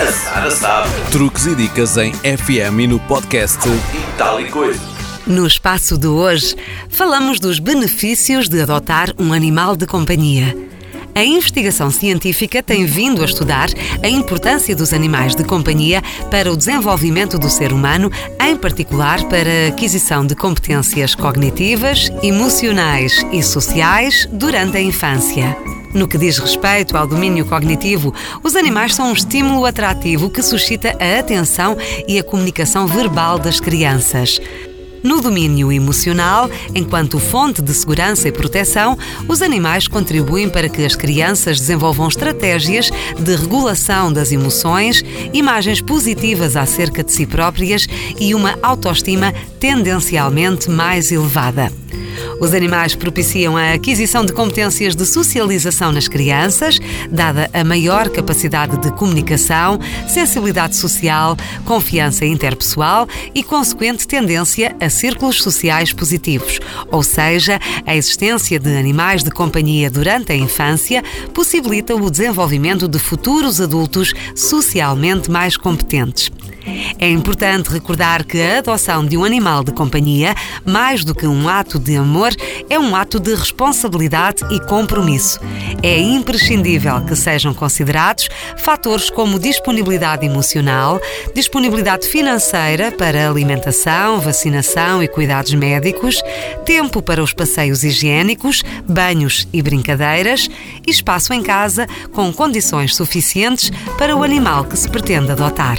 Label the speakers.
Speaker 1: A Sara sabe.
Speaker 2: Truques e dicas em FM e no podcast
Speaker 1: E tal e coisa.
Speaker 3: No espaço de hoje, falamos dos benefícios de adotar um animal de companhia. A investigação científica tem vindo a estudar a importância dos animais de companhia para o desenvolvimento do ser humano, em particular para a aquisição de competências cognitivas, emocionais e sociais durante a infância. No que diz respeito ao domínio cognitivo, os animais são um estímulo atrativo que suscita a atenção e a comunicação verbal das crianças. No domínio emocional, enquanto fonte de segurança e proteção, os animais contribuem para que as crianças desenvolvam estratégias de regulação das emoções, imagens positivas acerca de si próprias e uma autoestima tendencialmente mais elevada. Os animais propiciam a aquisição de competências de socialização nas crianças, dada a maior capacidade de comunicação, sensibilidade social, confiança interpessoal e consequente tendência a círculos sociais positivos, ou seja, a existência de animais de companhia durante a infância possibilita o desenvolvimento de futuros adultos socialmente mais competentes. É importante recordar que a adoção de um animal de companhia, mais do que um ato de amor, é um ato de responsabilidade e compromisso. É imprescindível que sejam considerados fatores como disponibilidade emocional, disponibilidade financeira para alimentação, vacinação e cuidados médicos, tempo para os passeios higiênicos, banhos e brincadeiras e espaço em casa com condições suficientes para o animal que se pretende adotar.